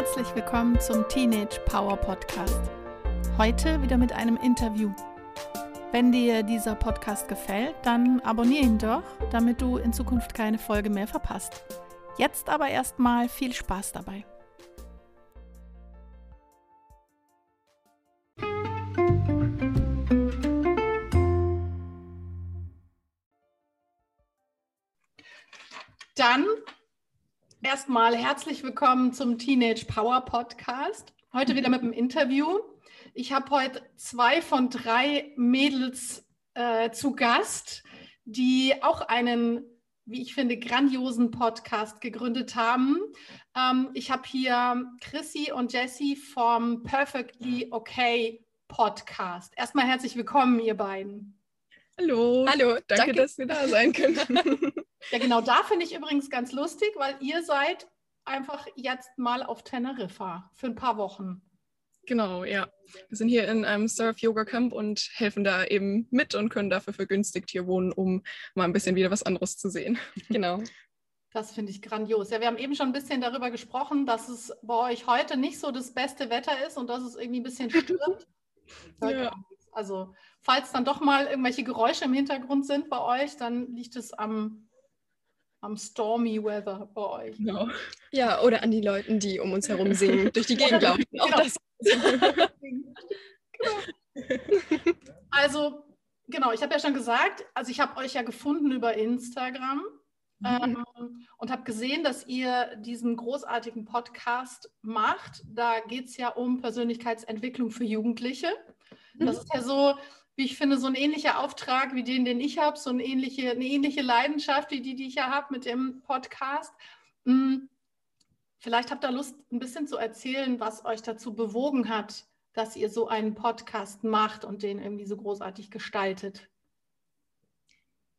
Herzlich willkommen zum Teenage Power Podcast. Heute wieder mit einem Interview. Wenn dir dieser Podcast gefällt, dann abonniere ihn doch, damit du in Zukunft keine Folge mehr verpasst. Jetzt aber erstmal viel Spaß dabei. Dann erstmal herzlich willkommen zum Teenage Power Podcast. Heute wieder mit einem Interview. Ich habe heute zwei von drei Mädels äh, zu Gast, die auch einen, wie ich finde, grandiosen Podcast gegründet haben. Ähm, ich habe hier Chrissy und Jessie vom Perfectly Okay Podcast. Erstmal herzlich willkommen, ihr beiden. Hallo. Hallo, danke, danke. dass wir da sein können. Ja, genau, da finde ich übrigens ganz lustig, weil ihr seid einfach jetzt mal auf Teneriffa für ein paar Wochen. Genau, ja. Wir sind hier in einem Surf-Yoga-Camp und helfen da eben mit und können dafür vergünstigt hier wohnen, um mal ein bisschen wieder was anderes zu sehen. Genau. Das finde ich grandios. Ja, wir haben eben schon ein bisschen darüber gesprochen, dass es bei euch heute nicht so das beste Wetter ist und dass es irgendwie ein bisschen stürmt. ja. Also, falls dann doch mal irgendwelche Geräusche im Hintergrund sind bei euch, dann liegt es am am stormy weather bei euch. Genau. Ja, oder an die Leuten, die um uns herum singen, durch die Gegend laufen. Auch genau. das. also, genau, ich habe ja schon gesagt, also ich habe euch ja gefunden über Instagram mhm. ähm, und habe gesehen, dass ihr diesen großartigen Podcast macht. Da geht es ja um Persönlichkeitsentwicklung für Jugendliche. Das mhm. ist ja so wie ich finde, so ein ähnlicher Auftrag wie den, den ich habe, so eine ähnliche, eine ähnliche Leidenschaft wie die, die ich ja habe mit dem Podcast. Hm, vielleicht habt ihr Lust, ein bisschen zu erzählen, was euch dazu bewogen hat, dass ihr so einen Podcast macht und den irgendwie so großartig gestaltet.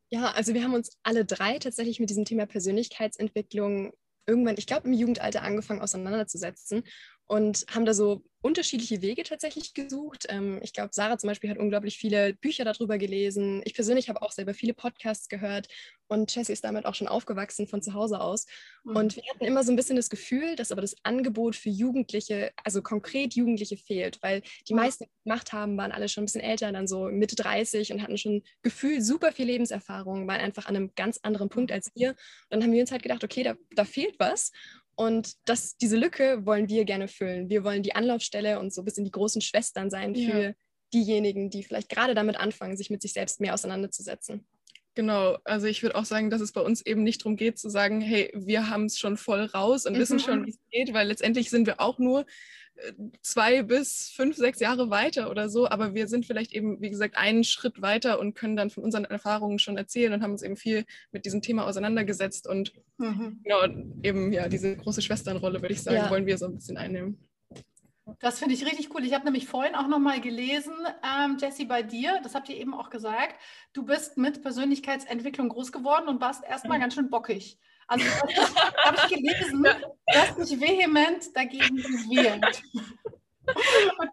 Ja, also wir haben uns alle drei tatsächlich mit diesem Thema Persönlichkeitsentwicklung irgendwann, ich glaube, im Jugendalter angefangen auseinanderzusetzen und haben da so unterschiedliche Wege tatsächlich gesucht. Ähm, ich glaube, Sarah zum Beispiel hat unglaublich viele Bücher darüber gelesen. Ich persönlich habe auch selber viele Podcasts gehört und Jessie ist damit auch schon aufgewachsen von zu Hause aus. Mhm. Und wir hatten immer so ein bisschen das Gefühl, dass aber das Angebot für Jugendliche, also konkret Jugendliche fehlt, weil die mhm. meisten, die gemacht haben, waren alle schon ein bisschen älter, dann so Mitte 30 und hatten schon gefühlt super viel Lebenserfahrung, waren einfach an einem ganz anderen Punkt als wir. Und dann haben wir uns halt gedacht, okay, da, da fehlt was. Und das, diese Lücke wollen wir gerne füllen. Wir wollen die Anlaufstelle und so ein bisschen die großen Schwestern sein für ja. diejenigen, die vielleicht gerade damit anfangen, sich mit sich selbst mehr auseinanderzusetzen. Genau, also ich würde auch sagen, dass es bei uns eben nicht darum geht zu sagen, hey, wir haben es schon voll raus und mhm. wissen schon, wie es geht, weil letztendlich sind wir auch nur zwei bis fünf, sechs Jahre weiter oder so, aber wir sind vielleicht eben, wie gesagt, einen Schritt weiter und können dann von unseren Erfahrungen schon erzählen und haben uns eben viel mit diesem Thema auseinandergesetzt und mhm. genau, eben ja, diese große Schwesternrolle, würde ich sagen, ja. wollen wir so ein bisschen einnehmen. Das finde ich richtig cool. Ich habe nämlich vorhin auch nochmal gelesen, ähm, Jessie, bei dir, das habt ihr eben auch gesagt, du bist mit Persönlichkeitsentwicklung groß geworden und warst erstmal mhm. ganz schön bockig. Also habe ich gelesen, dass sich vehement dagegen gewehrt.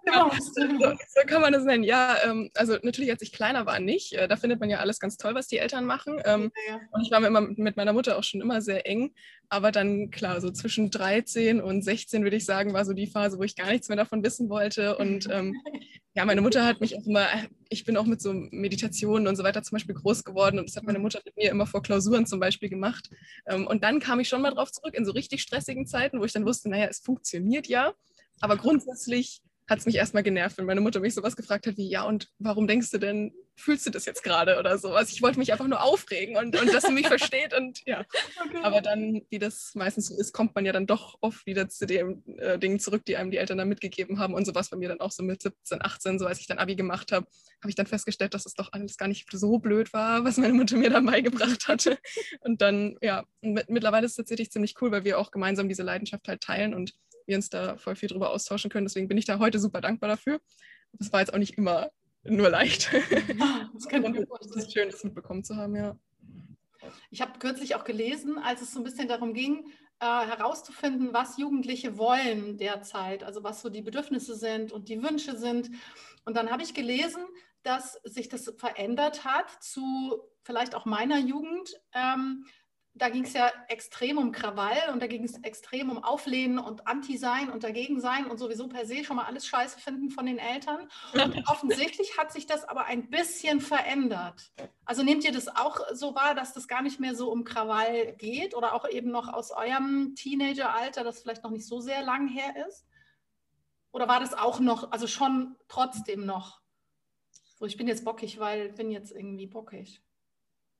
Ja, so, so, kann man das nennen. Ja, ähm, also natürlich, als ich kleiner war, nicht. Äh, da findet man ja alles ganz toll, was die Eltern machen. Ähm, ja, ja. Und ich war immer mit meiner Mutter auch schon immer sehr eng. Aber dann, klar, so zwischen 13 und 16, würde ich sagen, war so die Phase, wo ich gar nichts mehr davon wissen wollte. Und ähm, ja, meine Mutter hat mich auch immer, ich bin auch mit so Meditationen und so weiter zum Beispiel groß geworden. Und das hat meine Mutter mit mir immer vor Klausuren zum Beispiel gemacht. Ähm, und dann kam ich schon mal drauf zurück in so richtig stressigen Zeiten, wo ich dann wusste, naja, es funktioniert ja. Aber grundsätzlich hat es mich erstmal genervt, wenn meine Mutter mich sowas gefragt hat wie, ja, und warum denkst du denn, fühlst du das jetzt gerade oder sowas? Ich wollte mich einfach nur aufregen und, und dass sie mich versteht und ja. Okay. Aber dann, wie das meistens so ist, kommt man ja dann doch oft wieder zu den äh, Dingen zurück, die einem die Eltern dann mitgegeben haben und sowas bei mir dann auch so mit 17, 18, so als ich dann Abi gemacht habe, habe ich dann festgestellt, dass es doch alles gar nicht so blöd war, was meine Mutter mir dann beigebracht hatte. Und dann, ja, mit, mittlerweile ist es tatsächlich ziemlich cool, weil wir auch gemeinsam diese Leidenschaft halt teilen und wir uns da voll viel drüber austauschen können. Deswegen bin ich da heute super dankbar dafür. Das war jetzt auch nicht immer nur leicht. Das kann ich ist schön, das mitbekommen zu haben, ja. Ich habe kürzlich auch gelesen, als es so ein bisschen darum ging, äh, herauszufinden, was Jugendliche wollen derzeit, also was so die Bedürfnisse sind und die Wünsche sind. Und dann habe ich gelesen, dass sich das verändert hat zu vielleicht auch meiner Jugend. Ähm, da ging es ja extrem um Krawall und da ging es extrem um Auflehnen und Anti-Sein und Dagegen-Sein und sowieso per se schon mal alles scheiße finden von den Eltern. Und offensichtlich hat sich das aber ein bisschen verändert. Also nehmt ihr das auch so wahr, dass das gar nicht mehr so um Krawall geht oder auch eben noch aus eurem Teenageralter, das vielleicht noch nicht so sehr lang her ist? Oder war das auch noch, also schon trotzdem noch? So, ich bin jetzt bockig, weil bin jetzt irgendwie bockig.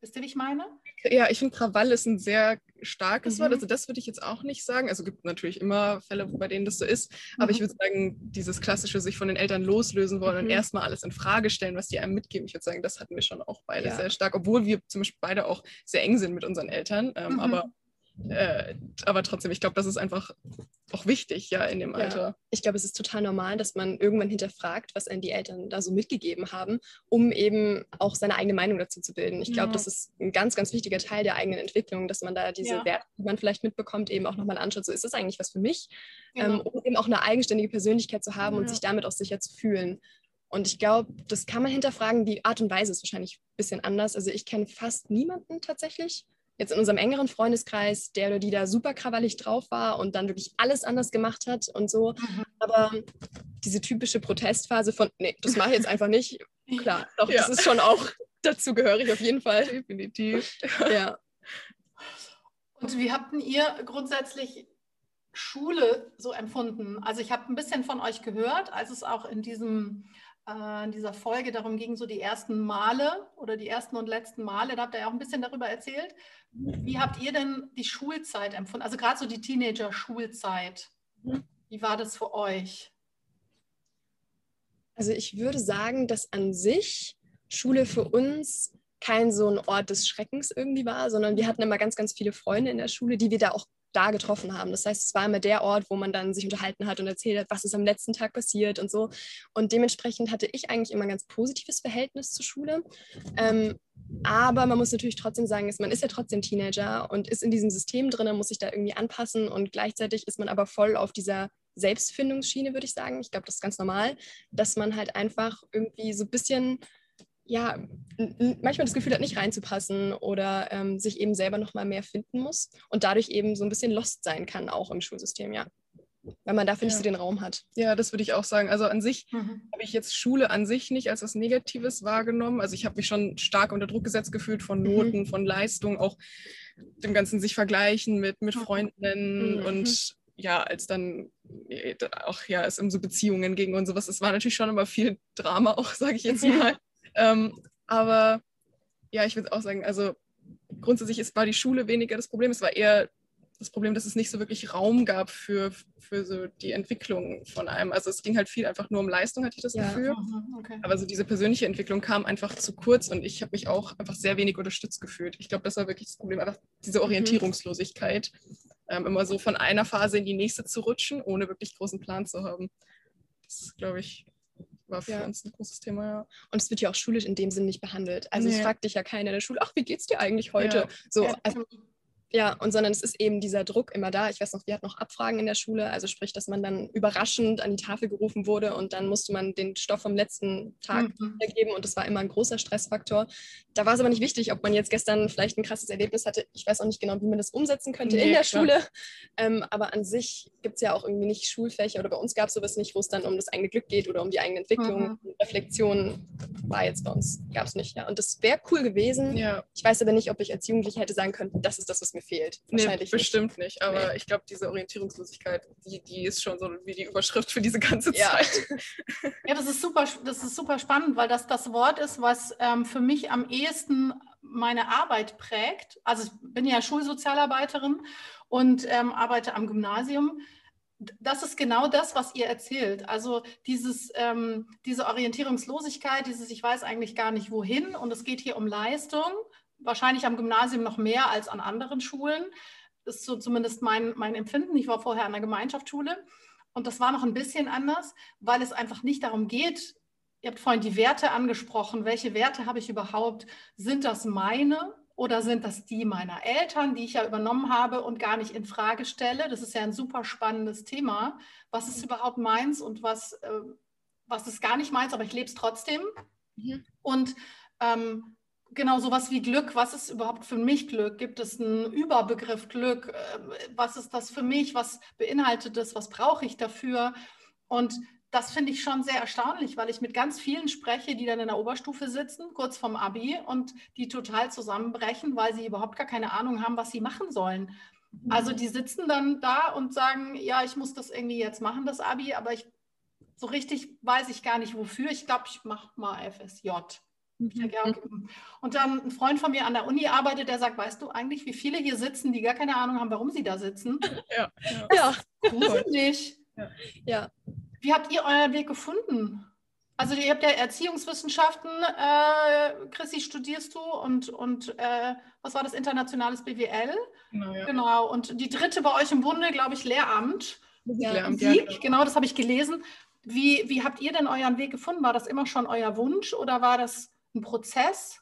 Wisst ihr, wie ich meine? Ja, ich finde, Krawall ist ein sehr starkes mhm. Wort. Also das würde ich jetzt auch nicht sagen. Also gibt natürlich immer Fälle, bei denen das so ist. Mhm. Aber ich würde sagen, dieses klassische sich von den Eltern loslösen wollen mhm. und erstmal alles in Frage stellen, was die einem mitgeben. Ich würde sagen, das hatten wir schon auch beide ja. sehr stark, obwohl wir zum Beispiel beide auch sehr eng sind mit unseren Eltern. Ähm, mhm. aber äh, aber trotzdem, ich glaube, das ist einfach auch wichtig, ja, in dem ja. Alter. Ich glaube, es ist total normal, dass man irgendwann hinterfragt, was einen die Eltern da so mitgegeben haben, um eben auch seine eigene Meinung dazu zu bilden. Ich glaube, ja. das ist ein ganz, ganz wichtiger Teil der eigenen Entwicklung, dass man da diese ja. Werte, die man vielleicht mitbekommt, eben auch nochmal anschaut. So ist das eigentlich was für mich, genau. ähm, um eben auch eine eigenständige Persönlichkeit zu haben und sich damit auch sicher zu fühlen. Und ich glaube, das kann man hinterfragen. Die Art und Weise ist wahrscheinlich ein bisschen anders. Also ich kenne fast niemanden tatsächlich, jetzt in unserem engeren Freundeskreis, der oder die da super krawallig drauf war und dann wirklich alles anders gemacht hat und so. Mhm. Aber diese typische Protestphase von, nee, das mache ich jetzt einfach nicht, klar, doch, ja. das ist schon auch dazu gehörig auf jeden Fall. Definitiv. ja. Und wie habt ihr grundsätzlich Schule so empfunden? Also ich habe ein bisschen von euch gehört, als es auch in diesem äh, in dieser Folge darum ging, so die ersten Male oder die ersten und letzten Male, da habt ihr ja auch ein bisschen darüber erzählt. Wie habt ihr denn die Schulzeit empfunden? Also gerade so die Teenager-Schulzeit. Wie war das für euch? Also ich würde sagen, dass an sich Schule für uns kein so ein Ort des Schreckens irgendwie war, sondern wir hatten immer ganz, ganz viele Freunde in der Schule, die wir da auch da getroffen haben. Das heißt, es war immer der Ort, wo man dann sich unterhalten hat und erzählt hat, was ist am letzten Tag passiert und so. Und dementsprechend hatte ich eigentlich immer ein ganz positives Verhältnis zur Schule. Ähm, aber man muss natürlich trotzdem sagen, man ist ja trotzdem Teenager und ist in diesem System drin, muss sich da irgendwie anpassen und gleichzeitig ist man aber voll auf dieser Selbstfindungsschiene, würde ich sagen. Ich glaube, das ist ganz normal, dass man halt einfach irgendwie so ein bisschen ja, manchmal das Gefühl hat, nicht reinzupassen oder ähm, sich eben selber noch mal mehr finden muss und dadurch eben so ein bisschen lost sein kann, auch im Schulsystem, ja. Weil man dafür ja. nicht so den Raum hat. Ja, das würde ich auch sagen. Also an sich mhm. habe ich jetzt Schule an sich nicht als was Negatives wahrgenommen. Also ich habe mich schon stark unter Druck gesetzt gefühlt von mhm. Noten, mhm. von Leistung, auch dem Ganzen sich vergleichen mit, mit mhm. Freundinnen mhm. und ja, als dann äh, auch ja, es um so Beziehungen ging und sowas, es war natürlich schon immer viel Drama auch, sage ich jetzt mal. Ähm, aber ja, ich würde auch sagen, also grundsätzlich ist, war die Schule weniger das Problem. Es war eher das Problem, dass es nicht so wirklich Raum gab für, für so die Entwicklung von einem. Also es ging halt viel einfach nur um Leistung, hatte ich das ja. Gefühl. Mhm, okay. Aber so diese persönliche Entwicklung kam einfach zu kurz und ich habe mich auch einfach sehr wenig unterstützt gefühlt. Ich glaube, das war wirklich das Problem, einfach diese mhm. Orientierungslosigkeit. Ähm, immer so von einer Phase in die nächste zu rutschen, ohne wirklich großen Plan zu haben. Das ist, glaube ich, war für ja. uns ein großes Thema, ja. Und es wird ja auch schulisch in dem Sinn nicht behandelt. Also nee. es fragt dich ja keiner in der Schule, ach, wie geht's dir eigentlich heute? So, also, ja, und sondern es ist eben dieser Druck immer da. Ich weiß noch, wir hatten noch Abfragen in der Schule, also sprich, dass man dann überraschend an die Tafel gerufen wurde und dann musste man den Stoff vom letzten Tag mhm. geben und das war immer ein großer Stressfaktor. Da war es aber nicht wichtig, ob man jetzt gestern vielleicht ein krasses Erlebnis hatte. Ich weiß auch nicht genau, wie man das umsetzen könnte nee, in der klar. Schule. Ähm, aber an sich gibt es ja auch irgendwie nicht Schulfächer oder bei uns gab es sowas nicht, wo es dann um das eigene Glück geht oder um die eigene Entwicklung. Mhm. Reflexion war jetzt bei uns, gab es nicht. Ja. Und das wäre cool gewesen. Ja. Ich weiß aber nicht, ob ich als Jugendliche hätte sagen können, das ist das, was mir mir fehlt. Wahrscheinlich nee, bestimmt nicht. nicht. Aber nee. ich glaube, diese Orientierungslosigkeit, die, die ist schon so wie die Überschrift für diese ganze ja. Zeit. Ja, das ist super, das ist super spannend, weil das das Wort ist, was ähm, für mich am ehesten meine Arbeit prägt. Also ich bin ja Schulsozialarbeiterin und ähm, arbeite am Gymnasium das ist genau das, was ihr erzählt. Also dieses, ähm, diese Orientierungslosigkeit, dieses Ich weiß eigentlich gar nicht wohin und es geht hier um Leistung wahrscheinlich am Gymnasium noch mehr als an anderen Schulen. Das ist so zumindest mein, mein Empfinden. Ich war vorher an der Gemeinschaftsschule und das war noch ein bisschen anders, weil es einfach nicht darum geht, ihr habt vorhin die Werte angesprochen, welche Werte habe ich überhaupt? Sind das meine oder sind das die meiner Eltern, die ich ja übernommen habe und gar nicht in Frage stelle? Das ist ja ein super spannendes Thema. Was ist überhaupt meins und was, äh, was ist gar nicht meins, aber ich lebe es trotzdem? Mhm. Und ähm, genau sowas wie Glück. Was ist überhaupt für mich Glück? Gibt es einen Überbegriff Glück? Äh, was ist das für mich? Was beinhaltet das? Was brauche ich dafür? Und das finde ich schon sehr erstaunlich, weil ich mit ganz vielen spreche, die dann in der Oberstufe sitzen, kurz vorm Abi, und die total zusammenbrechen, weil sie überhaupt gar keine Ahnung haben, was sie machen sollen. Also die sitzen dann da und sagen, ja, ich muss das irgendwie jetzt machen, das Abi, aber ich so richtig weiß ich gar nicht wofür. Ich glaube, ich mache mal FSJ. Mhm. Und dann ein Freund von mir an der Uni arbeitet, der sagt, weißt du eigentlich, wie viele hier sitzen, die gar keine Ahnung haben, warum sie da sitzen? Ja. Ja. ja. Gruselig. Ja. ja. Wie habt ihr euren Weg gefunden? Also ihr habt ja Erziehungswissenschaften, äh, Chrissy, studierst du und, und äh, was war das, internationales BWL? Genau, ja. genau. Und die dritte bei euch im Bunde, glaube ich, Lehramt. Ja, Lehramt, ja, genau. genau, das habe ich gelesen. Wie, wie habt ihr denn euren Weg gefunden? War das immer schon euer Wunsch oder war das ein Prozess?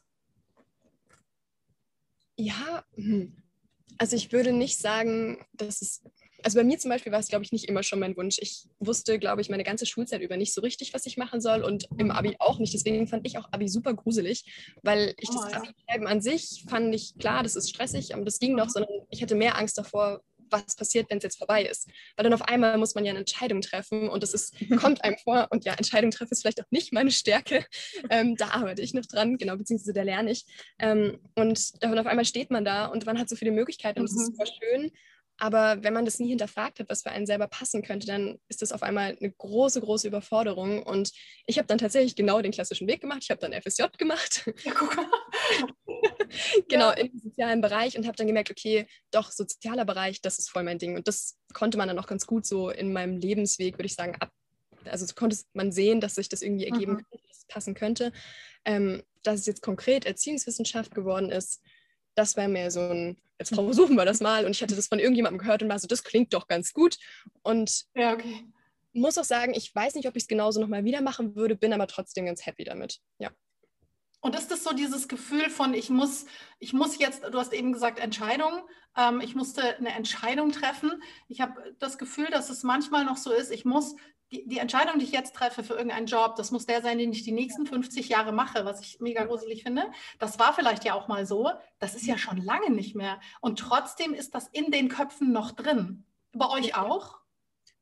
Ja, hm. also ich würde nicht sagen, dass es also bei mir zum Beispiel war es, glaube ich, nicht immer schon mein Wunsch. Ich wusste, glaube ich, meine ganze Schulzeit über nicht so richtig, was ich machen soll und im Abi auch nicht. Deswegen fand ich auch Abi super gruselig, weil ich oh, das. Abi-Schreiben an sich fand ich, klar, das ist stressig, aber das ging noch, sondern ich hatte mehr Angst davor, was passiert, wenn es jetzt vorbei ist. Weil dann auf einmal muss man ja eine Entscheidung treffen und das ist, kommt einem vor und ja, Entscheidung treffen ist vielleicht auch nicht meine Stärke. Ähm, da arbeite ich noch dran, genau, beziehungsweise da lerne ich. Ähm, und dann auf einmal steht man da und man hat so viele Möglichkeiten und es mhm. ist super schön. Aber wenn man das nie hinterfragt hat, was für einen selber passen könnte, dann ist das auf einmal eine große, große Überforderung. Und ich habe dann tatsächlich genau den klassischen Weg gemacht. Ich habe dann FSJ gemacht. Ja, guck mal. genau, ja. im sozialen Bereich und habe dann gemerkt, okay, doch, sozialer Bereich, das ist voll mein Ding. Und das konnte man dann auch ganz gut so in meinem Lebensweg, würde ich sagen, ab. Also konnte man sehen, dass sich das irgendwie ergeben mhm. könnte, dass es passen könnte. Ähm, dass es jetzt konkret Erziehungswissenschaft geworden ist, das wäre mir so ein, jetzt versuchen wir das mal. Und ich hatte das von irgendjemandem gehört und war so, das klingt doch ganz gut. Und ja, okay. muss auch sagen, ich weiß nicht, ob ich es genauso nochmal wieder machen würde, bin aber trotzdem ganz happy damit. Ja. Und ist das so dieses Gefühl von, ich muss, ich muss jetzt, du hast eben gesagt, Entscheidung, ähm, ich musste eine Entscheidung treffen. Ich habe das Gefühl, dass es manchmal noch so ist, ich muss die, die, Entscheidung, die ich jetzt treffe für irgendeinen Job, das muss der sein, den ich die nächsten 50 Jahre mache, was ich mega gruselig finde. Das war vielleicht ja auch mal so. Das ist ja schon lange nicht mehr. Und trotzdem ist das in den Köpfen noch drin. Bei euch auch?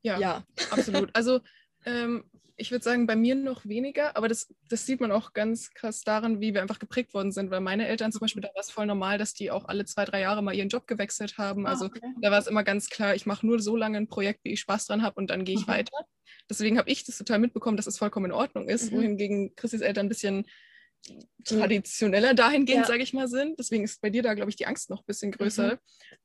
Ja, ja. absolut. Also ähm, ich würde sagen, bei mir noch weniger, aber das, das sieht man auch ganz krass daran, wie wir einfach geprägt worden sind, weil meine Eltern zum Beispiel, da war es voll normal, dass die auch alle zwei, drei Jahre mal ihren Job gewechselt haben. Ah, also okay. da war es immer ganz klar, ich mache nur so lange ein Projekt, wie ich Spaß dran habe und dann gehe ich mhm. weiter. Deswegen habe ich das total mitbekommen, dass es vollkommen in Ordnung ist, mhm. wohingegen Chrissys Eltern ein bisschen traditioneller dahingehend, ja. sage ich mal, sind. Deswegen ist bei dir da, glaube ich, die Angst noch ein bisschen größer. Mhm.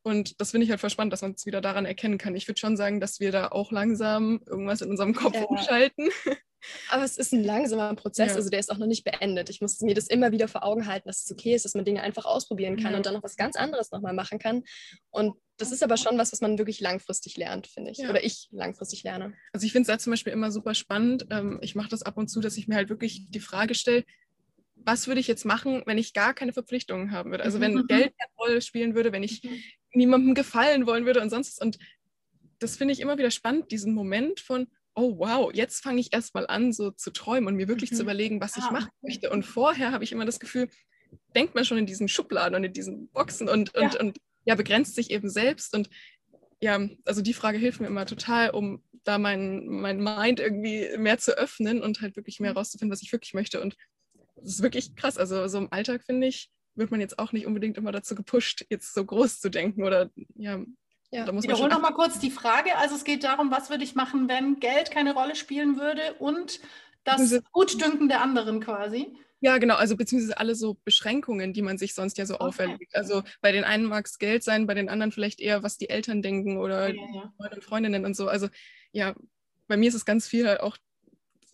Und das finde ich halt voll spannend, dass man es wieder daran erkennen kann. Ich würde schon sagen, dass wir da auch langsam irgendwas in unserem Kopf ja. umschalten. Aber es ist ein langsamer Prozess, ja. also der ist auch noch nicht beendet. Ich muss mir das immer wieder vor Augen halten, dass es okay ist, dass man Dinge einfach ausprobieren kann mhm. und dann noch was ganz anderes nochmal machen kann. Und das ist aber schon was, was man wirklich langfristig lernt, finde ich. Ja. Oder ich langfristig lerne. Also ich finde es da zum Beispiel immer super spannend. Ähm, ich mache das ab und zu, dass ich mir halt wirklich die Frage stelle, was würde ich jetzt machen, wenn ich gar keine Verpflichtungen haben würde? Also wenn mhm. Geld eine Rolle spielen würde, wenn ich mhm. niemandem gefallen wollen würde und sonst was. Und das finde ich immer wieder spannend, diesen Moment von, oh wow, jetzt fange ich erst mal an, so zu träumen und mir wirklich mhm. zu überlegen, was ich ah, machen möchte. Und vorher habe ich immer das Gefühl, denkt man schon in diesen Schubladen und in diesen Boxen und, und, ja. und ja, begrenzt sich eben selbst. Und ja, also die Frage hilft mir immer total, um da mein, mein Mind irgendwie mehr zu öffnen und halt wirklich mehr herauszufinden, mhm. was ich wirklich möchte. Und das ist wirklich krass. Also so im Alltag, finde ich, wird man jetzt auch nicht unbedingt immer dazu gepusht, jetzt so groß zu denken oder ja. Ja. Da muss Wiederhol noch mal kurz die Frage. Also es geht darum, was würde ich machen, wenn Geld keine Rolle spielen würde und das Gutdünken der anderen quasi. Ja, genau, also beziehungsweise alle so Beschränkungen, die man sich sonst ja so okay. auferlegt. Also bei den einen mag es Geld sein, bei den anderen vielleicht eher, was die Eltern denken oder ja, ja. Freunde und Freundinnen und so. Also ja, bei mir ist es ganz viel halt auch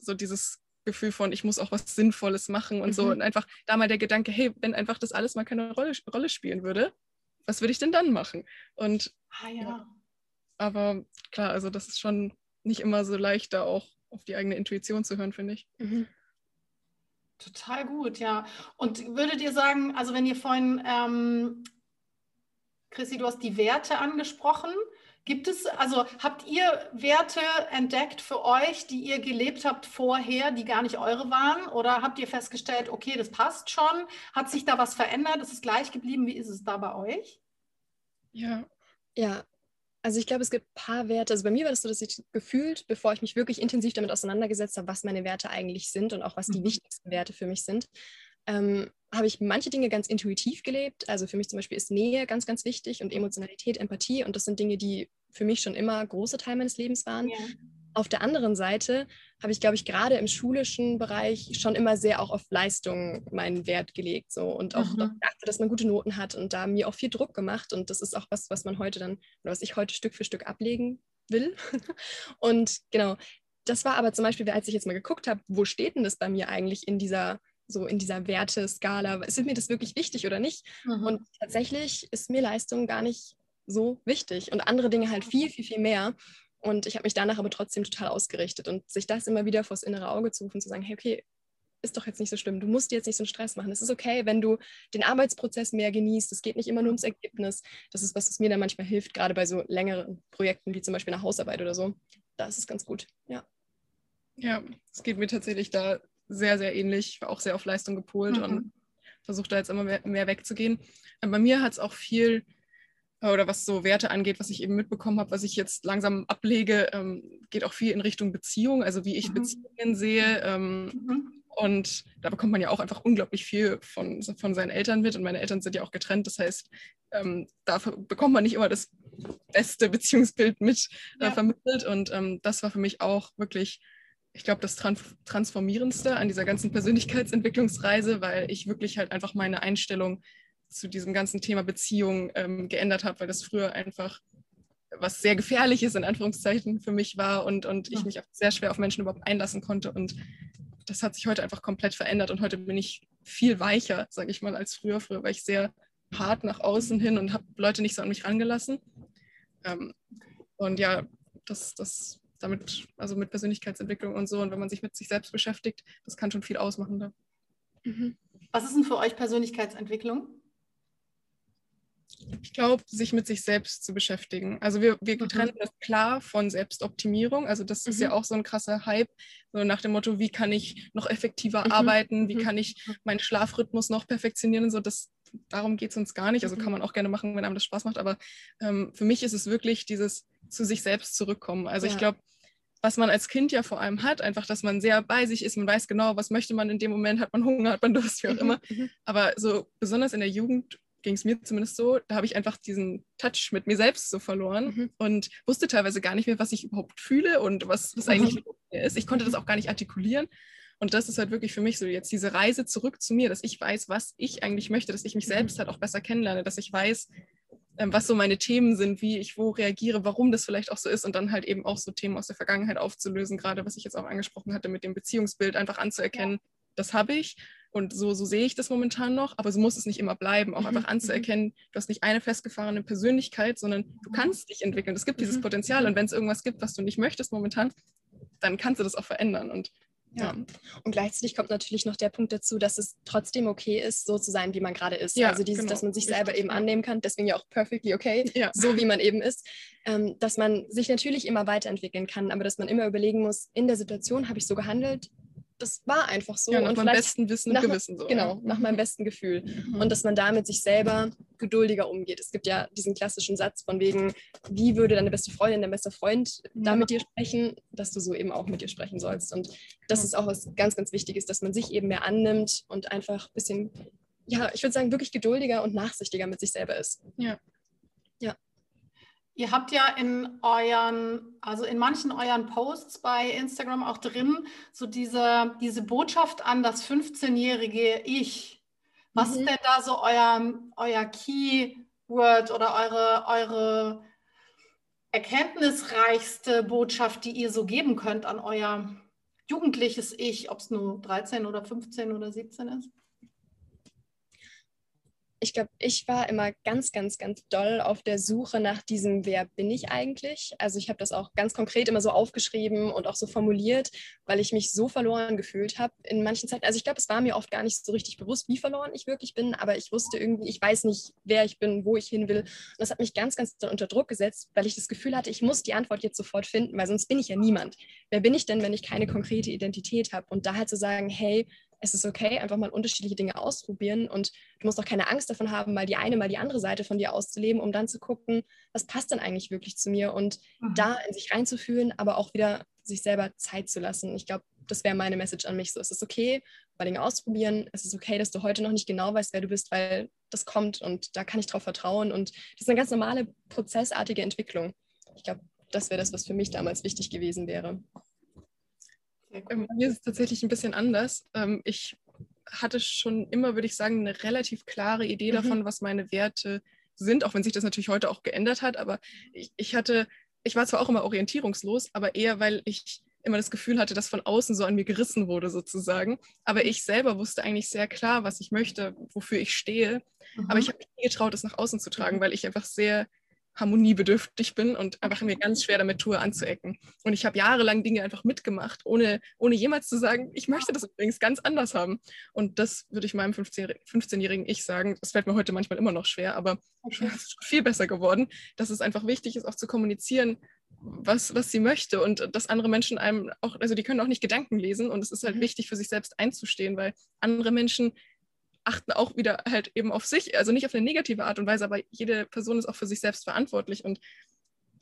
so dieses Gefühl von, ich muss auch was Sinnvolles machen und mhm. so. Und einfach da mal der Gedanke, hey, wenn einfach das alles mal keine Rolle, Rolle spielen würde, was würde ich denn dann machen? Und ah, ja. aber klar, also das ist schon nicht immer so leicht, da auch auf die eigene Intuition zu hören, finde ich. Mhm. Total gut, ja. Und würdet ihr sagen, also wenn ihr vorhin, ähm, Chrissy, du hast die Werte angesprochen, Gibt es, also habt ihr Werte entdeckt für euch, die ihr gelebt habt vorher, die gar nicht eure waren? Oder habt ihr festgestellt, okay, das passt schon? Hat sich da was verändert? Ist es gleich geblieben? Wie ist es da bei euch? Ja. Ja, also ich glaube, es gibt ein paar Werte. Also bei mir war das so, dass ich gefühlt, bevor ich mich wirklich intensiv damit auseinandergesetzt habe, was meine Werte eigentlich sind und auch was die mhm. wichtigsten Werte für mich sind, ähm, habe ich manche Dinge ganz intuitiv gelebt. Also für mich zum Beispiel ist Nähe ganz, ganz wichtig und Emotionalität, Empathie. Und das sind Dinge, die für mich schon immer große Teil meines Lebens waren. Ja. Auf der anderen Seite habe ich, glaube ich, gerade im schulischen Bereich schon immer sehr auch auf Leistung meinen Wert gelegt so und auch mhm. dachte, dass man gute Noten hat und da mir auch viel Druck gemacht und das ist auch was, was man heute dann oder was ich heute Stück für Stück ablegen will. und genau, das war aber zum Beispiel, als ich jetzt mal geguckt habe, wo steht denn das bei mir eigentlich in dieser so in dieser Werteskala, ist mir das wirklich wichtig oder nicht? Mhm. Und tatsächlich ist mir Leistung gar nicht so wichtig und andere Dinge halt viel, viel, viel mehr. Und ich habe mich danach aber trotzdem total ausgerichtet und sich das immer wieder vors innere Auge zu rufen, zu sagen, hey, okay, ist doch jetzt nicht so schlimm. Du musst dir jetzt nicht so einen Stress machen. Es ist okay, wenn du den Arbeitsprozess mehr genießt. Es geht nicht immer nur ums Ergebnis. Das ist was, was mir dann manchmal hilft, gerade bei so längeren Projekten wie zum Beispiel eine Hausarbeit oder so. Da ist es ganz gut, ja. Ja, es geht mir tatsächlich da sehr, sehr ähnlich. Ich war auch sehr auf Leistung gepolt mhm. und versuche da jetzt immer mehr, mehr wegzugehen. Aber bei mir hat es auch viel oder was so Werte angeht, was ich eben mitbekommen habe, was ich jetzt langsam ablege, ähm, geht auch viel in Richtung Beziehung, also wie ich mhm. Beziehungen sehe. Ähm, mhm. Und da bekommt man ja auch einfach unglaublich viel von, von seinen Eltern mit. Und meine Eltern sind ja auch getrennt. Das heißt, ähm, da bekommt man nicht immer das beste Beziehungsbild mit äh, ja. vermittelt. Und ähm, das war für mich auch wirklich, ich glaube, das Trans Transformierendste an dieser ganzen Persönlichkeitsentwicklungsreise, weil ich wirklich halt einfach meine Einstellung zu diesem ganzen Thema Beziehung ähm, geändert habe, weil das früher einfach was sehr gefährliches in Anführungszeichen für mich war und, und ich mich auch sehr schwer auf Menschen überhaupt einlassen konnte. Und das hat sich heute einfach komplett verändert und heute bin ich viel weicher, sage ich mal, als früher. Früher war ich sehr hart nach außen hin und habe Leute nicht so an mich rangelassen. Ähm, und ja, das, das damit, also mit Persönlichkeitsentwicklung und so und wenn man sich mit sich selbst beschäftigt, das kann schon viel ausmachen da. Mhm. Was ist denn für euch Persönlichkeitsentwicklung? ich glaube, sich mit sich selbst zu beschäftigen. Also wir, wir mhm. trennen das klar von Selbstoptimierung. Also das mhm. ist ja mhm. auch so ein krasser Hype, so nach dem Motto, wie kann ich noch effektiver mhm. arbeiten, wie mhm. kann ich meinen Schlafrhythmus noch perfektionieren und so. Das, darum geht es uns gar nicht. Also kann man auch gerne machen, wenn einem das Spaß macht. Aber ähm, für mich ist es wirklich dieses zu sich selbst zurückkommen. Also ja. ich glaube, was man als Kind ja vor allem hat, einfach, dass man sehr bei sich ist, man weiß genau, was möchte man in dem Moment, hat man Hunger, hat man Durst, wie auch immer. Aber so besonders in der Jugend ging es mir zumindest so, da habe ich einfach diesen Touch mit mir selbst so verloren mhm. und wusste teilweise gar nicht mehr, was ich überhaupt fühle und was, was eigentlich mhm. ist. Ich konnte das auch gar nicht artikulieren. Und das ist halt wirklich für mich so jetzt diese Reise zurück zu mir, dass ich weiß, was ich eigentlich möchte, dass ich mich mhm. selbst halt auch besser kennenlerne, dass ich weiß, ähm, was so meine Themen sind, wie ich wo reagiere, warum das vielleicht auch so ist und dann halt eben auch so Themen aus der Vergangenheit aufzulösen, gerade was ich jetzt auch angesprochen hatte mit dem Beziehungsbild, einfach anzuerkennen, ja. das habe ich und so, so sehe ich das momentan noch, aber so muss es nicht immer bleiben, auch mhm. einfach mhm. anzuerkennen, du hast nicht eine festgefahrene Persönlichkeit, sondern du kannst dich entwickeln. Es gibt dieses mhm. Potenzial und wenn es irgendwas gibt, was du nicht möchtest momentan, dann kannst du das auch verändern. Und ja. Und gleichzeitig kommt natürlich noch der Punkt dazu, dass es trotzdem okay ist, so zu sein, wie man gerade ist. Ja, also dieses, genau. dass man sich selber eben annehmen kann, deswegen ja auch perfectly okay, ja. so wie man eben ist. Ähm, dass man sich natürlich immer weiterentwickeln kann, aber dass man immer überlegen muss, in der Situation habe ich so gehandelt, das war einfach so. Ja, nach und meinem besten Wissen und Gewissen. So, genau, ja. nach meinem besten Gefühl. Mhm. Und dass man da mit sich selber geduldiger umgeht. Es gibt ja diesen klassischen Satz von wegen, wie würde deine beste Freundin, dein bester Freund da mit dir sprechen, dass du so eben auch mit dir sprechen sollst. Und das ist auch was ganz, ganz Wichtiges, dass man sich eben mehr annimmt und einfach ein bisschen, ja, ich würde sagen, wirklich geduldiger und nachsichtiger mit sich selber ist. Ja. Ihr habt ja in euren, also in manchen euren Posts bei Instagram auch drin, so diese, diese Botschaft an das 15-jährige Ich. Was mhm. ist denn da so euer, euer Keyword oder eure, eure erkenntnisreichste Botschaft, die ihr so geben könnt an euer jugendliches Ich, ob es nur 13 oder 15 oder 17 ist? Ich glaube, ich war immer ganz, ganz, ganz doll auf der Suche nach diesem, wer bin ich eigentlich? Also ich habe das auch ganz konkret immer so aufgeschrieben und auch so formuliert, weil ich mich so verloren gefühlt habe in manchen Zeiten. Also ich glaube, es war mir oft gar nicht so richtig bewusst, wie verloren ich wirklich bin, aber ich wusste irgendwie, ich weiß nicht, wer ich bin, wo ich hin will. Und das hat mich ganz, ganz unter Druck gesetzt, weil ich das Gefühl hatte, ich muss die Antwort jetzt sofort finden, weil sonst bin ich ja niemand. Wer bin ich denn, wenn ich keine konkrete Identität habe? Und da halt zu sagen, hey, es ist okay, einfach mal unterschiedliche Dinge ausprobieren und du musst auch keine Angst davon haben, mal die eine, mal die andere Seite von dir auszuleben, um dann zu gucken, was passt denn eigentlich wirklich zu mir und mhm. da in sich reinzufühlen, aber auch wieder sich selber Zeit zu lassen. Ich glaube, das wäre meine Message an mich. So, es ist okay, mal Dinge ausprobieren. Es ist okay, dass du heute noch nicht genau weißt, wer du bist, weil das kommt und da kann ich drauf vertrauen. Und das ist eine ganz normale, prozessartige Entwicklung. Ich glaube, das wäre das, was für mich damals wichtig gewesen wäre. Ähm, bei mir ist es tatsächlich ein bisschen anders. Ähm, ich hatte schon immer, würde ich sagen, eine relativ klare Idee mhm. davon, was meine Werte sind, auch wenn sich das natürlich heute auch geändert hat. Aber ich, ich hatte, ich war zwar auch immer orientierungslos, aber eher, weil ich immer das Gefühl hatte, dass von außen so an mir gerissen wurde sozusagen. Aber ich selber wusste eigentlich sehr klar, was ich möchte, wofür ich stehe. Mhm. Aber ich habe mich nie getraut, es nach außen zu tragen, mhm. weil ich einfach sehr harmoniebedürftig bin und einfach mir ganz schwer damit tue, anzuecken. Und ich habe jahrelang Dinge einfach mitgemacht, ohne, ohne jemals zu sagen, ich möchte das übrigens ganz anders haben. Und das würde ich meinem 15-jährigen Ich sagen. Das fällt mir heute manchmal immer noch schwer, aber es ist viel besser geworden, dass es einfach wichtig ist, auch zu kommunizieren, was, was sie möchte und dass andere Menschen einem auch, also die können auch nicht Gedanken lesen und es ist halt mhm. wichtig für sich selbst einzustehen, weil andere Menschen achten auch wieder halt eben auf sich, also nicht auf eine negative Art und Weise, aber jede Person ist auch für sich selbst verantwortlich und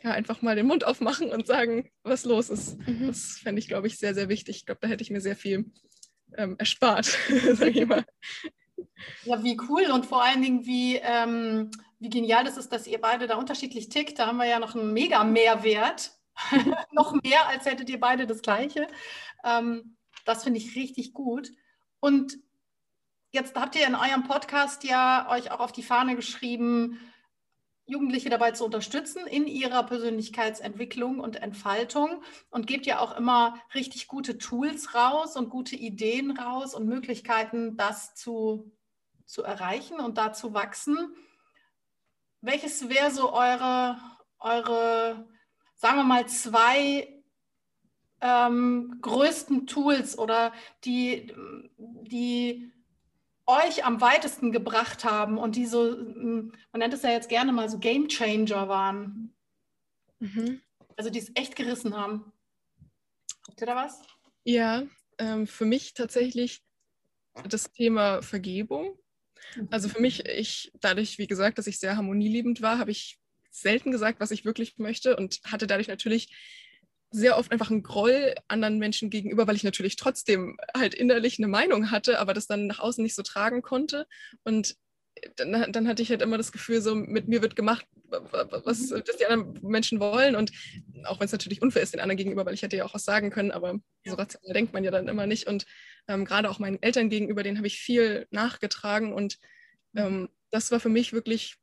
ja, einfach mal den Mund aufmachen und sagen, was los ist. Mhm. Das fände ich, glaube ich, sehr, sehr wichtig. Ich glaube, da hätte ich mir sehr viel ähm, erspart, sage ich mal. Ja, wie cool und vor allen Dingen, wie, ähm, wie genial das ist, dass ihr beide da unterschiedlich tickt. Da haben wir ja noch einen mega Mehrwert. noch mehr, als hättet ihr beide das Gleiche. Ähm, das finde ich richtig gut. Und Jetzt habt ihr in eurem Podcast ja euch auch auf die Fahne geschrieben, Jugendliche dabei zu unterstützen in ihrer Persönlichkeitsentwicklung und Entfaltung und gebt ja auch immer richtig gute Tools raus und gute Ideen raus und Möglichkeiten, das zu, zu erreichen und da zu wachsen. Welches wäre so eure, eure, sagen wir mal, zwei ähm, größten Tools oder die, die euch am weitesten gebracht haben und die so, hm, man nennt es ja jetzt gerne mal so Game Changer waren. Mhm. Also die es echt gerissen haben. Habt ihr da was? Ja, ähm, für mich tatsächlich das Thema Vergebung. Also für mich, ich, dadurch, wie gesagt, dass ich sehr harmonieliebend war, habe ich selten gesagt, was ich wirklich möchte und hatte dadurch natürlich sehr oft einfach ein Groll anderen Menschen gegenüber, weil ich natürlich trotzdem halt innerlich eine Meinung hatte, aber das dann nach außen nicht so tragen konnte. Und dann, dann hatte ich halt immer das Gefühl, so mit mir wird gemacht, was mhm. das die anderen Menschen wollen. Und auch wenn es natürlich unfair ist den anderen gegenüber, weil ich hätte ja auch was sagen können, aber so rational denkt man ja dann immer nicht. Und ähm, gerade auch meinen Eltern gegenüber, denen habe ich viel nachgetragen. Und mhm. ähm, das war für mich wirklich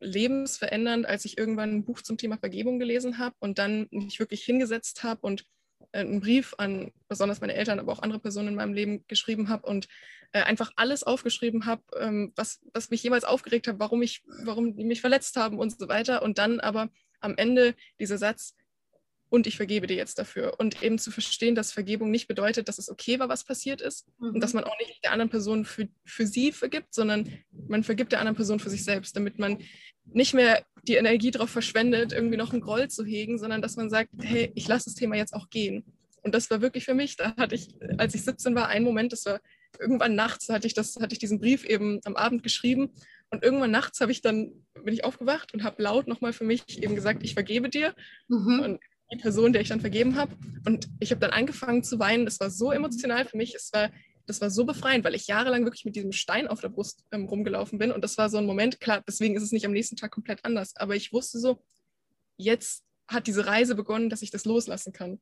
lebensverändernd, als ich irgendwann ein Buch zum Thema Vergebung gelesen habe und dann mich wirklich hingesetzt habe und äh, einen Brief an besonders meine Eltern, aber auch andere Personen in meinem Leben geschrieben habe und äh, einfach alles aufgeschrieben habe, ähm, was, was mich jemals aufgeregt hat, warum, ich, warum die mich verletzt haben und so weiter. Und dann aber am Ende dieser Satz, und ich vergebe dir jetzt dafür. Und eben zu verstehen, dass Vergebung nicht bedeutet, dass es okay war, was passiert ist mhm. und dass man auch nicht der anderen Person für, für sie vergibt, sondern man vergibt der anderen Person für sich selbst, damit man nicht mehr die Energie darauf verschwendet, irgendwie noch einen Groll zu hegen, sondern dass man sagt, hey, ich lasse das Thema jetzt auch gehen. Und das war wirklich für mich, da hatte ich, als ich 17 war, einen Moment, das war irgendwann nachts, hatte ich, das, hatte ich diesen Brief eben am Abend geschrieben und irgendwann nachts habe ich dann, bin ich aufgewacht und habe laut nochmal für mich eben gesagt, ich vergebe dir. Mhm. Und die Person, der ich dann vergeben habe. Und ich habe dann angefangen zu weinen. Das war so emotional für mich. Es war, das war so befreiend, weil ich jahrelang wirklich mit diesem Stein auf der Brust ähm, rumgelaufen bin. Und das war so ein Moment, klar, deswegen ist es nicht am nächsten Tag komplett anders. Aber ich wusste so, jetzt hat diese Reise begonnen, dass ich das loslassen kann.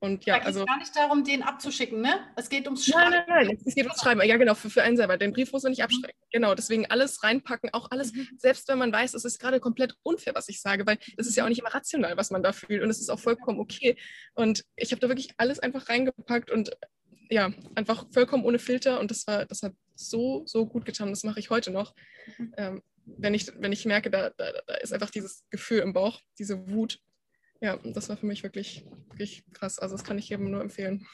Und ja, da geht also. Gar nicht darum, den abzuschicken, ne? Es geht ums Schreiben. Nein, nein, nein, es geht ums Schreiben. Ja, genau, für, für einen selber. Den Brief muss man nicht abschrecken. Mhm. Genau, deswegen alles reinpacken, auch alles, mhm. selbst wenn man weiß, es ist gerade komplett unfair, was ich sage, weil es ist ja auch nicht immer rational, was man da fühlt und es ist auch vollkommen okay. Und ich habe da wirklich alles einfach reingepackt und ja, einfach vollkommen ohne Filter und das war, das hat so, so gut getan. Das mache ich heute noch. Mhm. Ähm, wenn, ich, wenn ich merke, da, da, da ist einfach dieses Gefühl im Bauch, diese Wut. Ja, das war für mich wirklich, wirklich krass. Also das kann ich jedem nur empfehlen.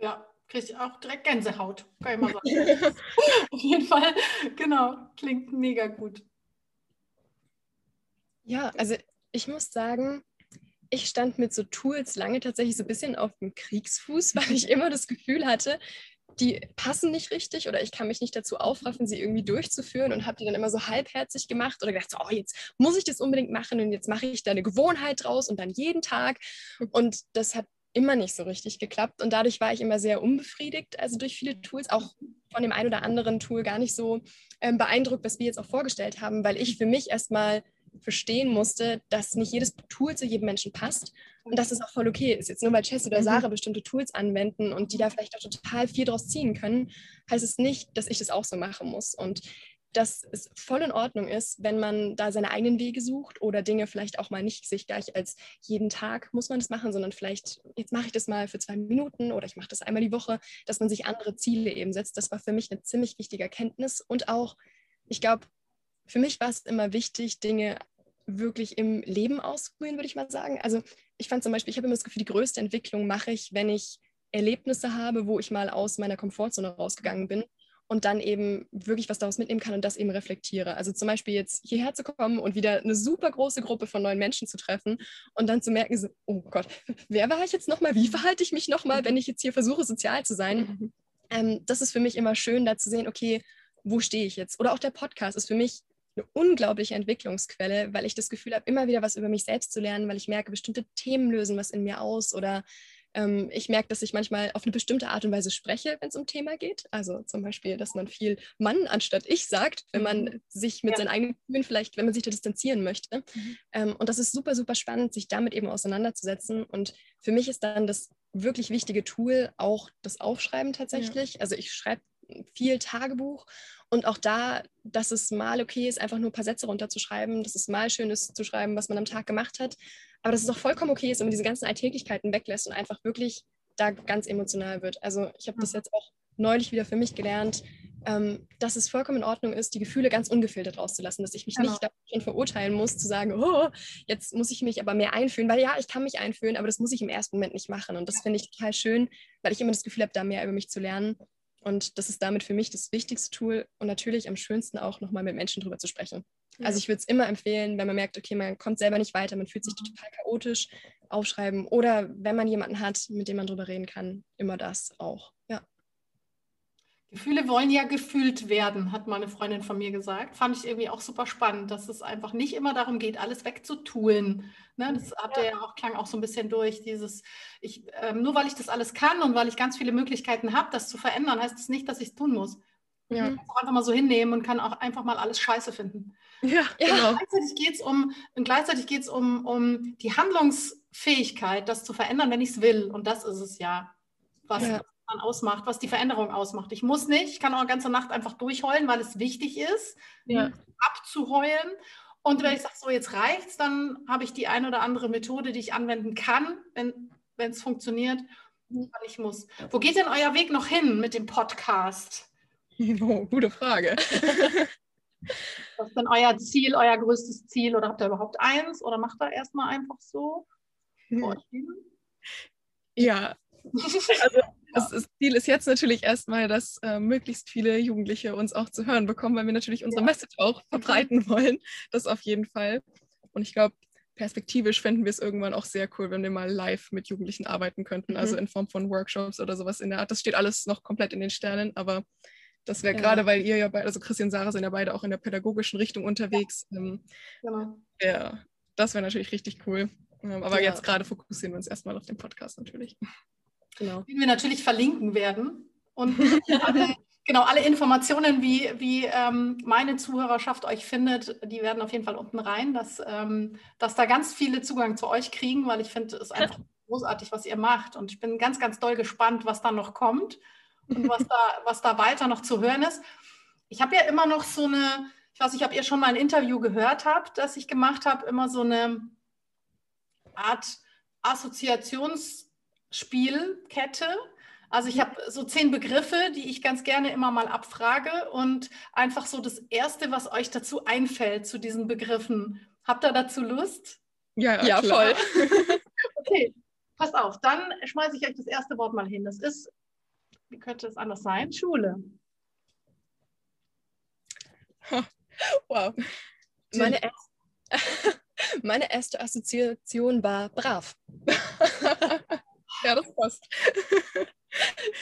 Ja, kriege ich auch direkt Gänsehaut. Kann ich mal sagen. Auf jeden Fall, genau, klingt mega gut. Ja, also ich muss sagen, ich stand mit so Tools lange tatsächlich so ein bisschen auf dem Kriegsfuß, weil ich immer das Gefühl hatte, die passen nicht richtig oder ich kann mich nicht dazu aufraffen, sie irgendwie durchzuführen und habe die dann immer so halbherzig gemacht oder gedacht, so, oh, jetzt muss ich das unbedingt machen und jetzt mache ich da eine Gewohnheit draus und dann jeden Tag. Und das hat immer nicht so richtig geklappt und dadurch war ich immer sehr unbefriedigt, also durch viele Tools, auch von dem ein oder anderen Tool gar nicht so ähm, beeindruckt, was wir jetzt auch vorgestellt haben, weil ich für mich erstmal verstehen musste, dass nicht jedes Tool zu jedem Menschen passt und dass es auch voll okay ist. Jetzt nur weil Chess oder mhm. Sarah bestimmte Tools anwenden und die da vielleicht auch total viel draus ziehen können, heißt es nicht, dass ich das auch so machen muss. Und dass es voll in Ordnung ist, wenn man da seine eigenen Wege sucht oder Dinge vielleicht auch mal nicht sich gleich als jeden Tag muss man das machen, sondern vielleicht, jetzt mache ich das mal für zwei Minuten oder ich mache das einmal die Woche, dass man sich andere Ziele eben setzt. Das war für mich eine ziemlich wichtige Erkenntnis und auch, ich glaube, für mich war es immer wichtig, Dinge wirklich im Leben ausprobieren, würde ich mal sagen. Also ich fand zum Beispiel, ich habe immer das Gefühl, die größte Entwicklung mache ich, wenn ich Erlebnisse habe, wo ich mal aus meiner Komfortzone rausgegangen bin und dann eben wirklich was daraus mitnehmen kann und das eben reflektiere. Also zum Beispiel jetzt hierher zu kommen und wieder eine super große Gruppe von neuen Menschen zu treffen und dann zu merken, so, oh Gott, wer war ich jetzt nochmal? Wie verhalte ich mich nochmal, wenn ich jetzt hier versuche, sozial zu sein? Mhm. Ähm, das ist für mich immer schön, da zu sehen, okay, wo stehe ich jetzt? Oder auch der Podcast ist für mich eine unglaubliche Entwicklungsquelle, weil ich das Gefühl habe, immer wieder was über mich selbst zu lernen, weil ich merke, bestimmte Themen lösen was in mir aus oder ähm, ich merke, dass ich manchmal auf eine bestimmte Art und Weise spreche, wenn es um Thema geht. Also zum Beispiel, dass man viel Mann anstatt ich sagt, wenn man mhm. sich mit ja. seinen eigenen Gefühlen vielleicht, wenn man sich da distanzieren möchte. Mhm. Ähm, und das ist super, super spannend, sich damit eben auseinanderzusetzen. Und für mich ist dann das wirklich wichtige Tool auch das Aufschreiben tatsächlich. Ja. Also ich schreibe viel Tagebuch und auch da, dass es mal okay ist, einfach nur ein paar Sätze runterzuschreiben, dass es mal schön ist zu schreiben, was man am Tag gemacht hat, aber dass es auch vollkommen okay ist, wenn man diese ganzen Alltäglichkeiten weglässt und einfach wirklich da ganz emotional wird. Also ich habe das jetzt auch neulich wieder für mich gelernt, ähm, dass es vollkommen in Ordnung ist, die Gefühle ganz ungefiltert rauszulassen, dass ich mich genau. nicht davon verurteilen muss, zu sagen, oh, jetzt muss ich mich aber mehr einfühlen, weil ja, ich kann mich einfühlen, aber das muss ich im ersten Moment nicht machen. Und das finde ich total schön, weil ich immer das Gefühl habe, da mehr über mich zu lernen. Und das ist damit für mich das wichtigste Tool und natürlich am schönsten auch nochmal mit Menschen drüber zu sprechen. Ja. Also ich würde es immer empfehlen, wenn man merkt, okay, man kommt selber nicht weiter, man fühlt sich mhm. total chaotisch, aufschreiben oder wenn man jemanden hat, mit dem man drüber reden kann, immer das auch. Ja. Gefühle wollen ja gefühlt werden, hat meine Freundin von mir gesagt. Fand ich irgendwie auch super spannend, dass es einfach nicht immer darum geht, alles wegzutun. Ne? Das habt ihr ja auch, klang auch so ein bisschen durch, dieses, ich, ähm, nur weil ich das alles kann und weil ich ganz viele Möglichkeiten habe, das zu verändern, heißt es das nicht, dass ich es tun muss. Ja. Ich kann es einfach mal so hinnehmen und kann auch einfach mal alles scheiße finden. Ja, genau. Und gleichzeitig geht es um, und gleichzeitig geht's um, um die Handlungsfähigkeit, das zu verändern, wenn ich es will. Und das ist es ja, was ja man ausmacht, was die Veränderung ausmacht. Ich muss nicht, ich kann auch eine ganze Nacht einfach durchheulen, weil es wichtig ist, ja. abzuheulen. Und wenn ich sage, so jetzt reicht's, dann habe ich die eine oder andere Methode, die ich anwenden kann, wenn es funktioniert, wann ich muss. Wo geht denn euer Weg noch hin mit dem Podcast? Oh, gute Frage. Was ist denn euer Ziel, euer größtes Ziel? Oder habt ihr überhaupt eins? Oder macht ihr erstmal einfach so? Hm. Ja, also das, das, Ziel ist jetzt natürlich erstmal, dass äh, möglichst viele Jugendliche uns auch zu hören bekommen, weil wir natürlich unsere Message auch verbreiten wollen. Das auf jeden Fall. Und ich glaube, perspektivisch fänden wir es irgendwann auch sehr cool, wenn wir mal live mit Jugendlichen arbeiten könnten, mhm. also in Form von Workshops oder sowas in der Art. Das steht alles noch komplett in den Sternen, aber das wäre ja. gerade, weil ihr ja beide, also Christian und Sarah sind ja beide auch in der pädagogischen Richtung unterwegs. Ähm, genau. Ja, das wäre natürlich richtig cool. Ähm, aber ja. jetzt gerade fokussieren wir uns erstmal auf den Podcast natürlich. Genau. Den wir natürlich verlinken werden. Und alle, genau, alle Informationen, wie, wie ähm, meine Zuhörerschaft euch findet, die werden auf jeden Fall unten rein, dass, ähm, dass da ganz viele Zugang zu euch kriegen, weil ich finde, es ist einfach großartig, was ihr macht. Und ich bin ganz, ganz doll gespannt, was da noch kommt und was da, was da weiter noch zu hören ist. Ich habe ja immer noch so eine, ich weiß nicht, ob ihr schon mal ein Interview gehört habt, das ich gemacht habe, immer so eine Art Assoziations- Spielkette. Also ich habe so zehn Begriffe, die ich ganz gerne immer mal abfrage und einfach so das Erste, was euch dazu einfällt zu diesen Begriffen. Habt ihr dazu Lust? Ja, ja voll. okay, passt auf. Dann schmeiße ich euch das erste Wort mal hin. Das ist, wie könnte es anders sein? Schule. Wow. Meine, erste, meine erste Assoziation war brav. Ja, das passt.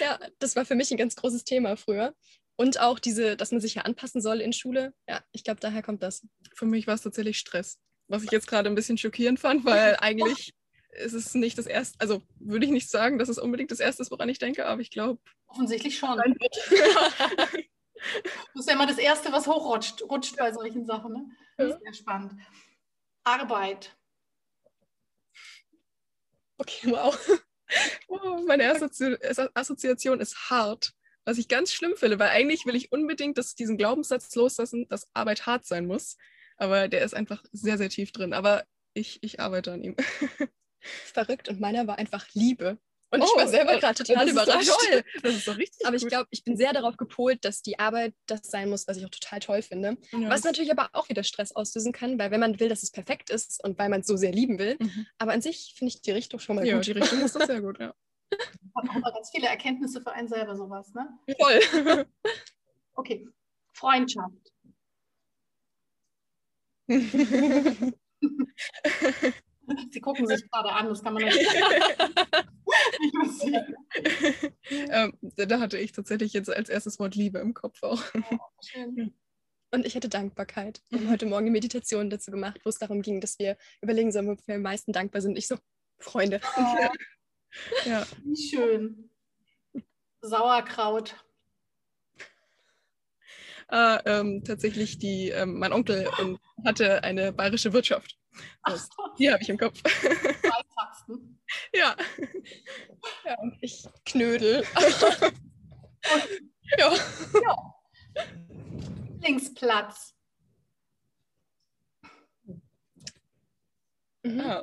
ja, das war für mich ein ganz großes Thema früher. Und auch diese, dass man sich ja anpassen soll in Schule. Ja, ich glaube, daher kommt das. Für mich war es tatsächlich Stress. Was ich jetzt gerade ein bisschen schockierend fand, weil eigentlich ist es nicht das erste, also würde ich nicht sagen, dass es unbedingt das erste ist, woran ich denke, aber ich glaube. Offensichtlich schon. Das ist ja immer das Erste, was hochrutscht rutscht bei solchen Sachen. Ne? Ja. Sehr spannend. Arbeit. Okay, wow. Meine erste Assoziation ist hart, was ich ganz schlimm finde, weil eigentlich will ich unbedingt dass diesen Glaubenssatz loslassen, dass Arbeit hart sein muss. Aber der ist einfach sehr, sehr tief drin. Aber ich, ich arbeite an ihm. Verrückt und meiner war einfach Liebe. Und oh, ich war selber gerade total das überrascht. Ist toll. Das ist doch richtig. aber ich glaube, ich bin sehr darauf gepolt, dass die Arbeit das sein muss, was ich auch total toll finde. Ja. Was natürlich aber auch wieder Stress auslösen kann, weil wenn man will, dass es perfekt ist und weil man es so sehr lieben will. Mhm. Aber an sich finde ich die Richtung schon mal ja, gut. Ja, die Richtung ist doch sehr gut, ja. Hat auch mal ganz viele Erkenntnisse für einen selber sowas, ne? Voll. okay. Freundschaft. Sie gucken sich gerade an, das kann man nicht. ähm, da hatte ich tatsächlich jetzt als erstes Wort Liebe im Kopf auch. Oh, schön. Und ich hatte Dankbarkeit. Wir haben heute Morgen eine Meditation dazu gemacht, wo es darum ging, dass wir überlegen sollen, wofür wir am meisten dankbar sind. Ich so, Freunde. Oh, ja. Wie schön. Sauerkraut. Äh, ähm, tatsächlich die, ähm, mein Onkel ähm, hatte eine bayerische Wirtschaft. Das, hier habe ich im Kopf. ja. ja. Und ich knödel. ja. ja. Linksplatz. Mhm. Ja.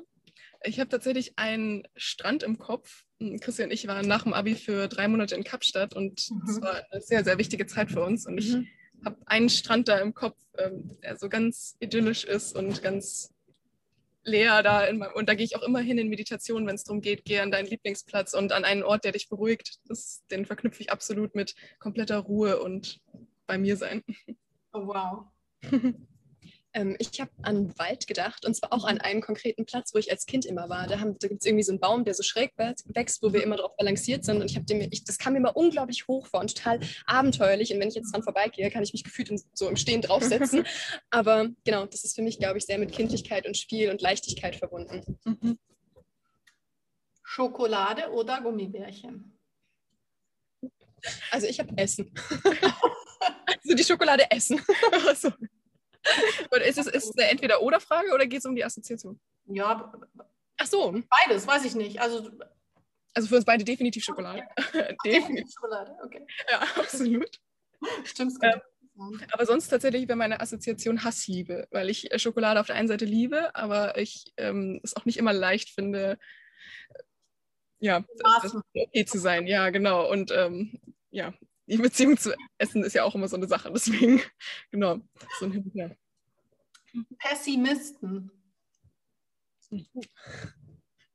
Ich habe tatsächlich einen Strand im Kopf. Christian und ich waren nach dem Abi für drei Monate in Kapstadt und mhm. das war eine sehr, sehr wichtige Zeit für uns. Und ich mhm. Habe einen Strand da im Kopf, ähm, der so ganz idyllisch ist und ganz leer da in meinem, und da gehe ich auch immer hin in Meditation, wenn es darum geht, geh an deinen Lieblingsplatz und an einen Ort, der dich beruhigt. Das, den verknüpfe ich absolut mit kompletter Ruhe und bei mir sein. Oh, wow. Ähm, ich habe an Wald gedacht und zwar auch an mhm. einen konkreten Platz, wo ich als Kind immer war. Da, da gibt es irgendwie so einen Baum, der so schräg wächst, wo wir mhm. immer drauf balanciert sind. Und ich habe dem, ich, das kam mir immer unglaublich hoch vor und total abenteuerlich. Und wenn ich jetzt dran vorbeigehe, kann ich mich gefühlt in, so im Stehen draufsetzen. Aber genau, das ist für mich, glaube ich, sehr mit Kindlichkeit und Spiel und Leichtigkeit verbunden. Mhm. Schokolade oder Gummibärchen? Also ich habe Essen. also die Schokolade essen. Und ist es ist eine Entweder-Oder-Frage oder geht es um die Assoziation? Ja. Ach so. Beides, weiß ich nicht. Also, also für uns beide definitiv Schokolade. Okay. definitiv Schokolade, okay. Ja, absolut. Stimmt. Ähm, aber sonst tatsächlich wäre meine Assoziation Hassliebe, weil ich äh, Schokolade auf der einen Seite liebe, aber ich ähm, es auch nicht immer leicht finde, äh, ja, okay zu sein. Ja, genau. Und ähm, ja, die Beziehung zu Essen ist ja auch immer so eine Sache. Deswegen, genau, so ein Hin ja. Pessimisten.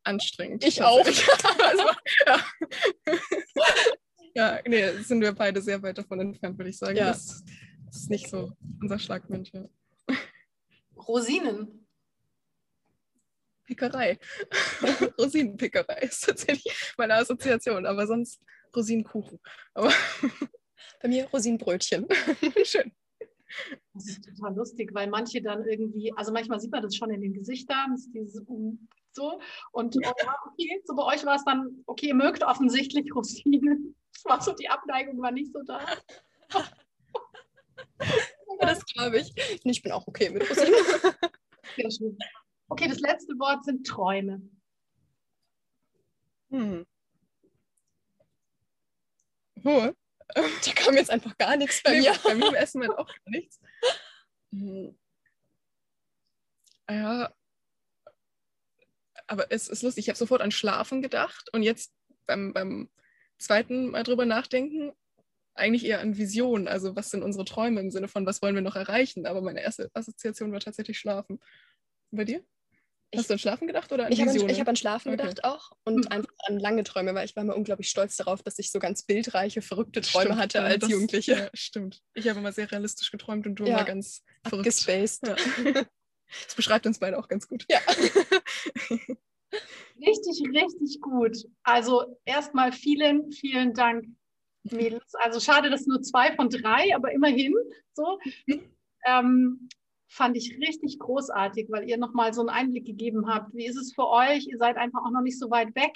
Anstrengend. Ich auch. also, ja. ja, nee, sind wir beide sehr weit davon entfernt, würde ich sagen. Ja. Das, das, ist nicht so unser Schlagmensch. Ja. Rosinen. Pickerei. Rosinenpickerei ist tatsächlich meine Assoziation, aber sonst Rosinenkuchen. Aber Bei mir Rosinenbrötchen. Schön. Das ist total lustig, weil manche dann irgendwie, also manchmal sieht man das schon in den Gesichtern, dieses so. Und ja. okay, so bei euch war es dann, okay, ihr mögt offensichtlich Rosinen. Das war so, die Abneigung war nicht so da. das glaube ich. Ich bin auch okay mit Rosinen. Sehr schön. Okay, das letzte Wort sind Träume. Hm. Oh, da kam jetzt einfach gar nichts bei nee, mir. Bei mir essen wir auch gar nichts. Hm. Ja, aber es ist lustig. Ich habe sofort an Schlafen gedacht und jetzt beim, beim zweiten Mal drüber nachdenken, eigentlich eher an Visionen. Also was sind unsere Träume im Sinne von, was wollen wir noch erreichen? Aber meine erste Assoziation war tatsächlich Schlafen. Bei dir? Hast ich, du an Schlafen gedacht oder an Ich habe an, hab an, Schlafen okay. gedacht auch und mhm. einfach an lange Träume, weil ich war immer unglaublich stolz darauf, dass ich so ganz bildreiche, verrückte Träume stimmt, hatte als das, Jugendliche. Ja, stimmt. Ich habe immer sehr realistisch geträumt und du ja, immer ganz verrückt. Gespaced. Ja. Das beschreibt uns beide auch ganz gut. Ja. richtig, richtig gut. Also erstmal vielen, vielen Dank, Mädels. Also schade, dass nur zwei von drei, aber immerhin so. Ähm, fand ich richtig großartig, weil ihr nochmal so einen Einblick gegeben habt. Wie ist es für euch? Ihr seid einfach auch noch nicht so weit weg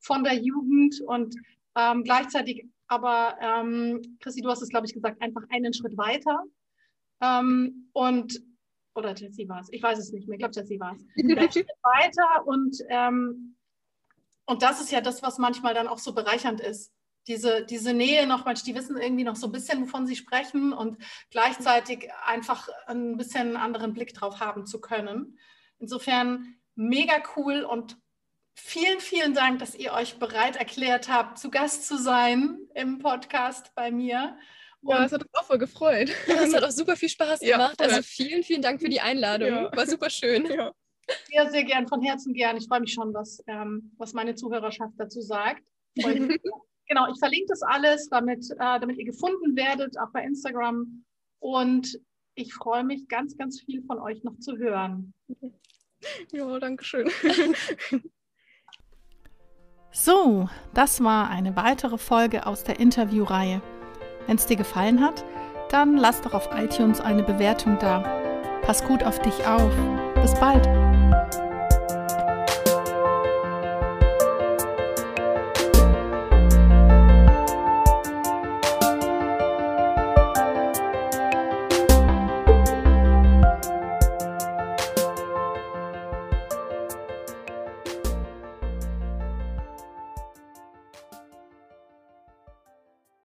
von der Jugend und ähm, gleichzeitig aber, ähm, Chrissy, du hast es, glaube ich, gesagt, einfach einen Schritt weiter. Ähm, und oder Jessie war es, ich weiß es nicht mehr, ich glaube, Jessie war es. weiter und, ähm, und das ist ja das, was manchmal dann auch so bereichernd ist. Diese, diese Nähe noch, manche, die wissen irgendwie noch so ein bisschen, wovon sie sprechen und gleichzeitig einfach ein bisschen einen anderen Blick drauf haben zu können. Insofern mega cool und vielen, vielen Dank, dass ihr euch bereit erklärt habt, zu Gast zu sein im Podcast bei mir. Ja, es hat uns auch voll gefreut. Ja, es hat auch super viel Spaß gemacht. Ja, also vielen, vielen Dank für die Einladung. Ja. War super schön. Ja. Sehr, sehr gern, von Herzen gern. Ich freue mich schon, was, ähm, was meine Zuhörerschaft dazu sagt. genau, ich verlinke das alles, damit, äh, damit ihr gefunden werdet, auch bei Instagram. Und ich freue mich ganz, ganz viel von euch noch zu hören. Ja, danke schön. So, das war eine weitere Folge aus der Interviewreihe. Wenn es dir gefallen hat, dann lass doch auf iTunes eine Bewertung da. Pass gut auf dich auf. Bis bald.